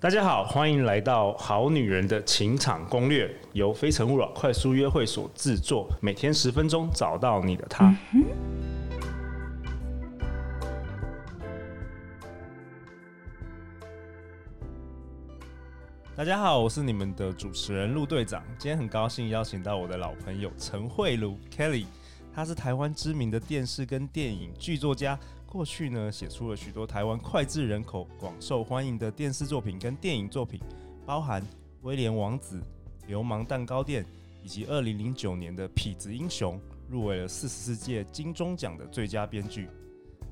大家好，欢迎来到《好女人的情场攻略》，由非诚勿扰快速约会所制作，每天十分钟，找到你的他。大家好，我是你们的主持人陆队长，今天很高兴邀请到我的老朋友陈慧茹 Kelly，她是台湾知名的电视跟电影剧作家。过去呢，写出了许多台湾脍炙人口、广受欢迎的电视作品跟电影作品，包含《威廉王子》、《流氓蛋糕店》，以及二零零九年的《痞子英雄》，入围了四十四届金钟奖的最佳编剧。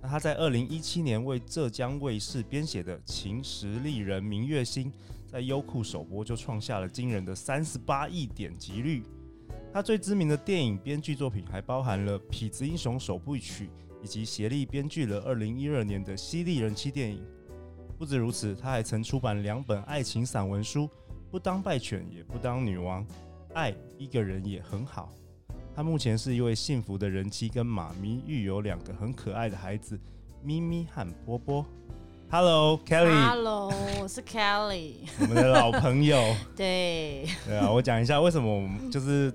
那他在二零一七年为浙江卫视编写的《秦时丽人明月心》，在优酷首播就创下了惊人的三十八亿点击率。他最知名的电影编剧作品还包含了《痞子英雄》首部曲。以及协力编剧了二零一二年的犀利人妻电影。不止如此，他还曾出版两本爱情散文书，《不当败犬也不当女王》，爱一个人也很好。他目前是一位幸福的人妻跟妈咪，育有两个很可爱的孩子，咪咪和波波。Hello，Kelly。Hello，我是 Kelly，我们的老朋友。对。对啊，我讲一下为什么我们就是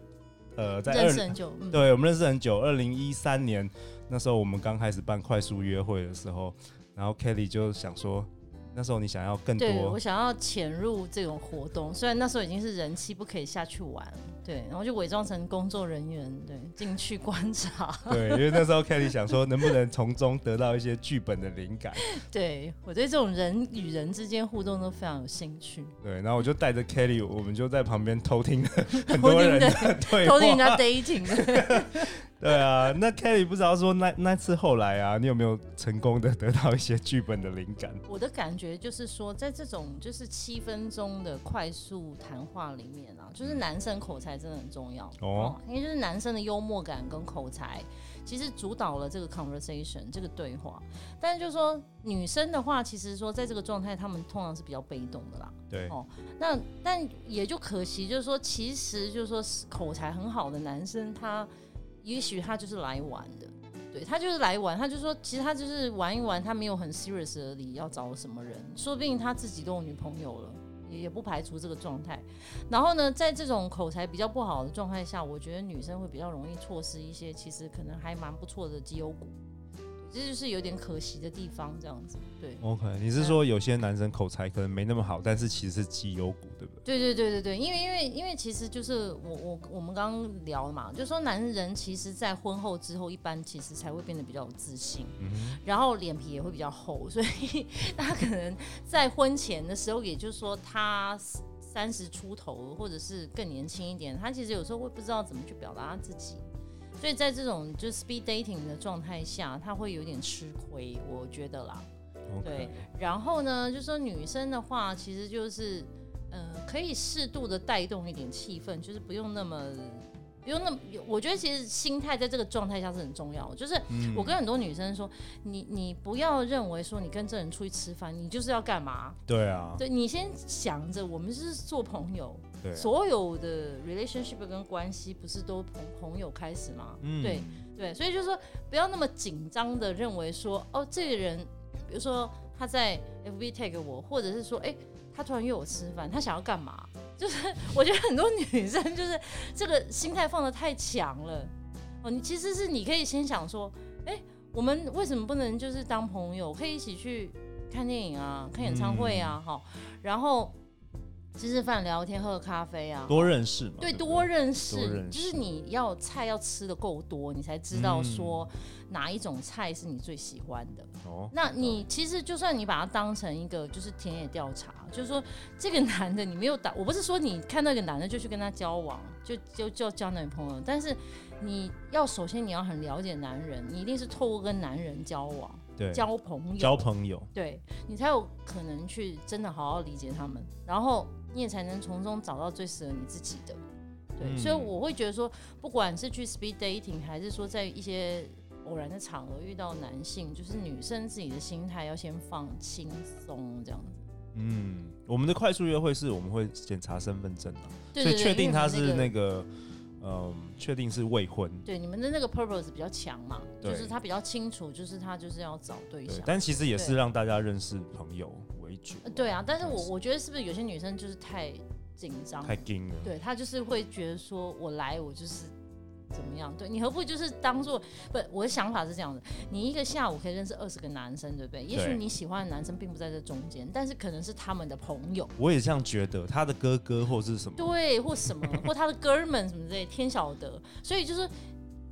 呃在认识很久，对我们认识很久，二零一三年。那时候我们刚开始办快速约会的时候，然后 Kelly 就想说，那时候你想要更多，对，我想要潜入这种活动，虽然那时候已经是人气，不可以下去玩，对，然后就伪装成工作人员，对，进去观察，对，因为那时候 Kelly 想说，能不能从中得到一些剧本的灵感，对，我对这种人与人之间互动都非常有兴趣，对，然后我就带着 Kelly，我们就在旁边偷听 很多人的对话，偷听人家 dating。对啊，那 Kelly 不知道说那那次后来啊，你有没有成功的得到一些剧本的灵感？我的感觉就是说，在这种就是七分钟的快速谈话里面啊，就是男生口才真的很重要哦，因为就是男生的幽默感跟口才，其实主导了这个 conversation 这个对话。但是就是说女生的话，其实说在这个状态，他们通常是比较被动的啦。对哦，那但也就可惜，就是说其实就是说口才很好的男生他。也许他就是来玩的，对，他就是来玩，他就说，其实他就是玩一玩，他没有很 serious 的理要找什么人，说不定他自己都有女朋友了，也也不排除这个状态。然后呢，在这种口才比较不好的状态下，我觉得女生会比较容易错失一些其实可能还蛮不错的绩优股。这就是有点可惜的地方，这样子。对，OK，你是说有些男生口才可能没那么好，但是其实是绩优股，对不对？对对对对对，因为因为因为其实就是我我我们刚刚聊了嘛，就是说男人其实在婚后之后，一般其实才会变得比较有自信，嗯，然后脸皮也会比较厚，所以他可能在婚前的时候，也就是说他三十出头或者是更年轻一点，他其实有时候会不知道怎么去表达他自己。所以在这种就是 speed dating 的状态下，他会有点吃亏，我觉得啦。对，然后呢，就说女生的话，其实就是，呃，可以适度的带动一点气氛，就是不用那么。不用那么，我觉得其实心态在这个状态下是很重要的。就是我跟很多女生说，嗯、你你不要认为说你跟这人出去吃饭，你就是要干嘛？对啊，对，你先想着我们是做朋友，对，所有的 relationship 跟关系不是都从朋友开始吗？嗯、对对，所以就是说不要那么紧张的认为说，哦，这个人，比如说他在 FB tag 我，或者是说，哎，他突然约我吃饭，他想要干嘛？就是我觉得很多女生就是这个心态放的太强了哦，你其实是你可以先想说，哎，我们为什么不能就是当朋友，可以一起去看电影啊，看演唱会啊，哈、嗯，然后吃吃饭、聊天、喝咖啡啊，多认识嘛，对，多认识，就是你要菜要吃的够多，你才知道说哪一种菜是你最喜欢的。哦、嗯，那你其实就算你把它当成一个就是田野调查。就是说，这个男的你没有打，我不是说你看那个男的就去跟他交往，就就就交男朋友。但是你要首先你要很了解男人，你一定是透过跟男人交往，对，交朋友，交朋友，对，你才有可能去真的好好理解他们，然后你也才能从中找到最适合你自己的。对，嗯、所以我会觉得说，不管是去 speed dating，还是说在一些偶然的场合遇到男性，就是女生自己的心态要先放轻松，这样子。嗯，我们的快速约会是我们会检查身份证的，所以确定他是那个，嗯，确定是未婚。对，你们的那个 purpose 比较强嘛，对就是他比较清楚，就是他就是要找对象。对，但其实也是让大家认识朋友对啊，但是我我觉得是不是有些女生就是太紧张，太紧了？对，她就是会觉得说，我来我就是。怎么样？对，你何不就是当做不？我的想法是这样的：你一个下午可以认识二十个男生，对不对？对，也许你喜欢的男生并不在这中间，但是可能是他们的朋友。我也这样觉得，他的哥哥或是什么？对，或什么，或他的哥们什么之类，天晓得。所以就是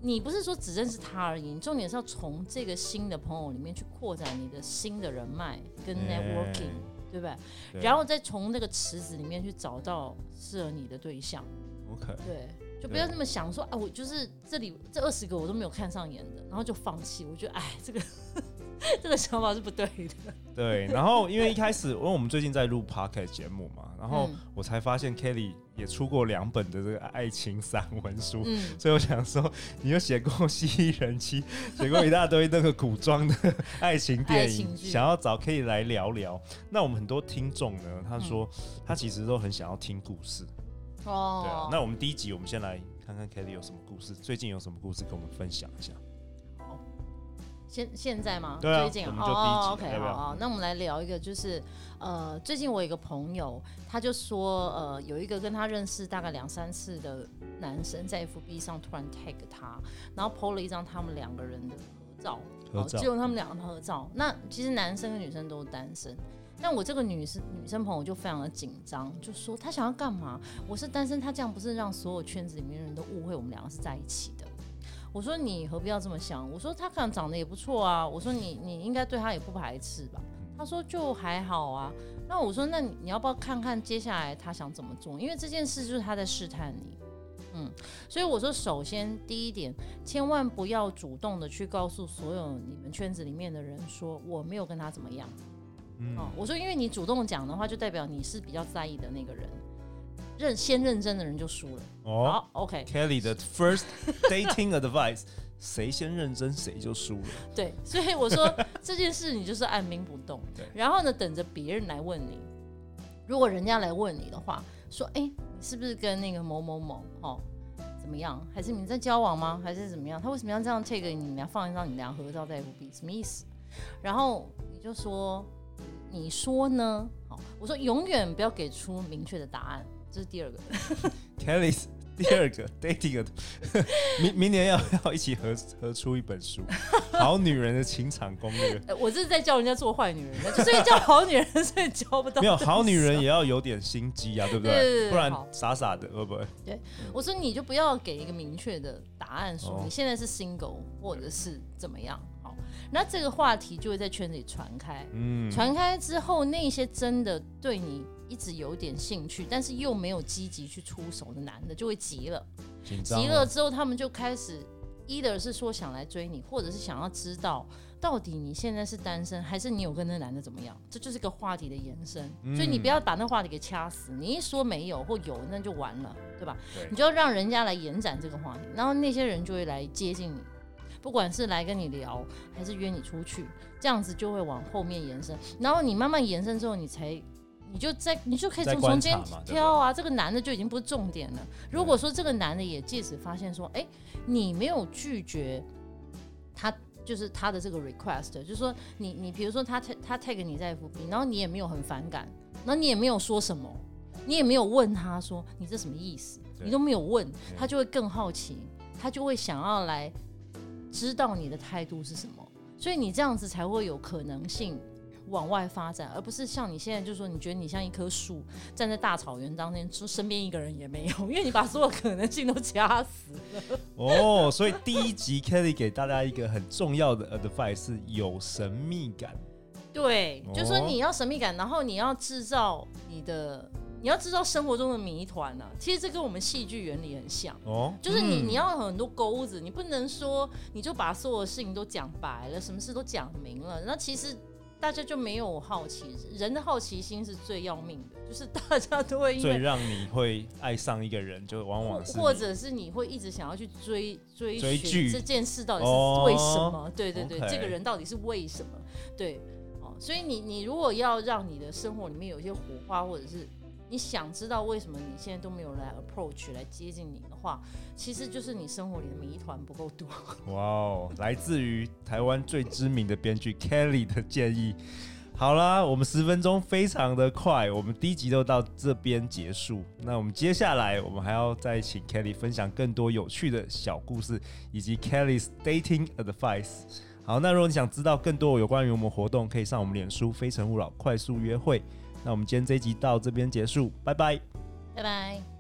你不是说只认识他而已，重点是要从这个新的朋友里面去扩展你的新的人脉跟 networking，欸，对不对？对，然后再从那个池子里面去找到适合你的对象。OK，对。就不要那么想说，啊，我就是这里这二十个我都没有看上眼的，然后就放弃。我觉得，哎，这个 这个想法是不对的。对，然后因为一开始，因为我们最近在录 Podcast 节目嘛，然后我才发现 Kelly 也出过两本的这个爱情散文书，嗯，所以我想说，你又写过《蜥蜴人妻》，写过一大堆那个古装的爱情电影，想要找 Kelly 来聊聊。那我们很多听众呢，他说他其实都很想要听故事。哦，对啊，那我们第一集，我们先来看看 Kelly 有什么故事，最近有什么故事跟我们分享一下。好，现现在吗？对啊，最近啊，哦，OK，好，好，那我们来聊一个，就是呃，最近我有一个朋友，他就说，呃，有一个跟他认识大概两三次的男生在 FB 上突然 tag 他，然后 po 了一张他们两个人的合照，合照，只有他们两个的合照。那其实男生跟女生都是单身。但我这个女生女生朋友就非常的紧张，就说她想要干嘛？我是单身，她这样不是让所有圈子里面的人都误会我们两个是在一起的？我说你何必要这么想？我说他可能长得也不错啊，我说你你应该对他也不排斥吧？他说就还好啊。那我说那你要不要看看接下来他想怎么做？因为这件事就是他在试探你，嗯。所以我说首先第一点，千万不要主动的去告诉所有你们圈子里面的人说我没有跟他怎么样。嗯、哦，我说，因为你主动讲的话，就代表你是比较在意的那个人，认先认真的人就输了。哦，好，OK。Kelly 的 first dating advice，谁先认真谁就输了。对，所以我说这件事你就是按兵不动，对。然后呢，等着别人来问你。如果人家来问你的话，说，哎，你是不是跟那个某某某哦怎么样？还是你在交往吗？还是怎么样？他为什么要这样 take 你们俩放一张你们俩合照在 FB？什么意思？然后你就说。你说呢？好，我说永远不要给出明确的答案，这是第二个。，Kellys 第二个 dating，明明年要要一起合合出一本书，《好女人的情场攻略》。我这是在教人家做坏女人，所以叫好女人，所以教不到。没有好女人也要有点心机啊，对不对？对对对，不然傻傻的会不会？对，我说你就不要给一个明确的答案，说你现在是 single 或者是怎么样。那这个话题就会在圈子里传开，嗯，传开之后，那些真的对你一直有点兴趣，但是又没有积极去出手的男的，就会急了，急了之后，他们就开始，either 是说想来追你，或者是想要知道到底你现在是单身，还是你有跟那男的怎么样？这就是个话题的延伸，所以你不要把那话题给掐死，你一说没有或有，那就完了，对吧？对，你就要让人家来延展这个话题，然后那些人就会来接近你。不管是来跟你聊，还是约你出去，这样子就会往后面延伸。然后你慢慢延伸之后，你才，你就在，你就可以从中间挑啊。这个男的就已经不是重点了。如果说这个男的也借此发现说，哎、欸，你没有拒绝他，就是他的这个 request，就是说你，你比如说他他 tag 你在 FB，然后你也没有很反感，然后你也没有说什么，你也没有问他说你这什么意思，你都没有问，他就会更好奇，他就会想要来。知道你的态度是什么，所以你这样子才会有可能性往外发展，而不是像你现在就是说你觉得你像一棵树站在大草原当中，说身边一个人也没有，因为你把所有可能性都掐死了。哦，所以第一集 Kelly 给大家一个很重要的 advice 是有神秘感。对，就是说你要神秘感，然后你要制造你的。你要制造生活中的谜团呢，其实这跟我们戏剧原理很像哦，就是你你要有很多钩子，你不能说你就把所有事情都讲白了，什么事都讲明了，那其实大家就没有好奇，人的好奇心是最要命的，就是大家都会因为最让你会爱上一个人，就往往是或者是你会一直想要去追追追剧这件事到底是为什么？哦、对对对，okay. 这个人到底是为什么？对，哦，所以你你如果要让你的生活里面有一些火花，或者是你想知道为什么你现在都没有来 approach 来接近你的话，其实就是你生活里的谜团不够多。哇哦，来自于台湾最知名的编剧 Kelly 的建议。好啦，我们十分钟非常的快，我们第一集都到这边结束。那我们接下来，我们还要再请 Kelly 分享更多有趣的小故事，以及 Kelly's dating advice。好，那如果你想知道更多有关于我们活动，可以上我们脸书“非诚勿扰”快速约会。那我们今天这一集到这边结束，拜拜，拜拜。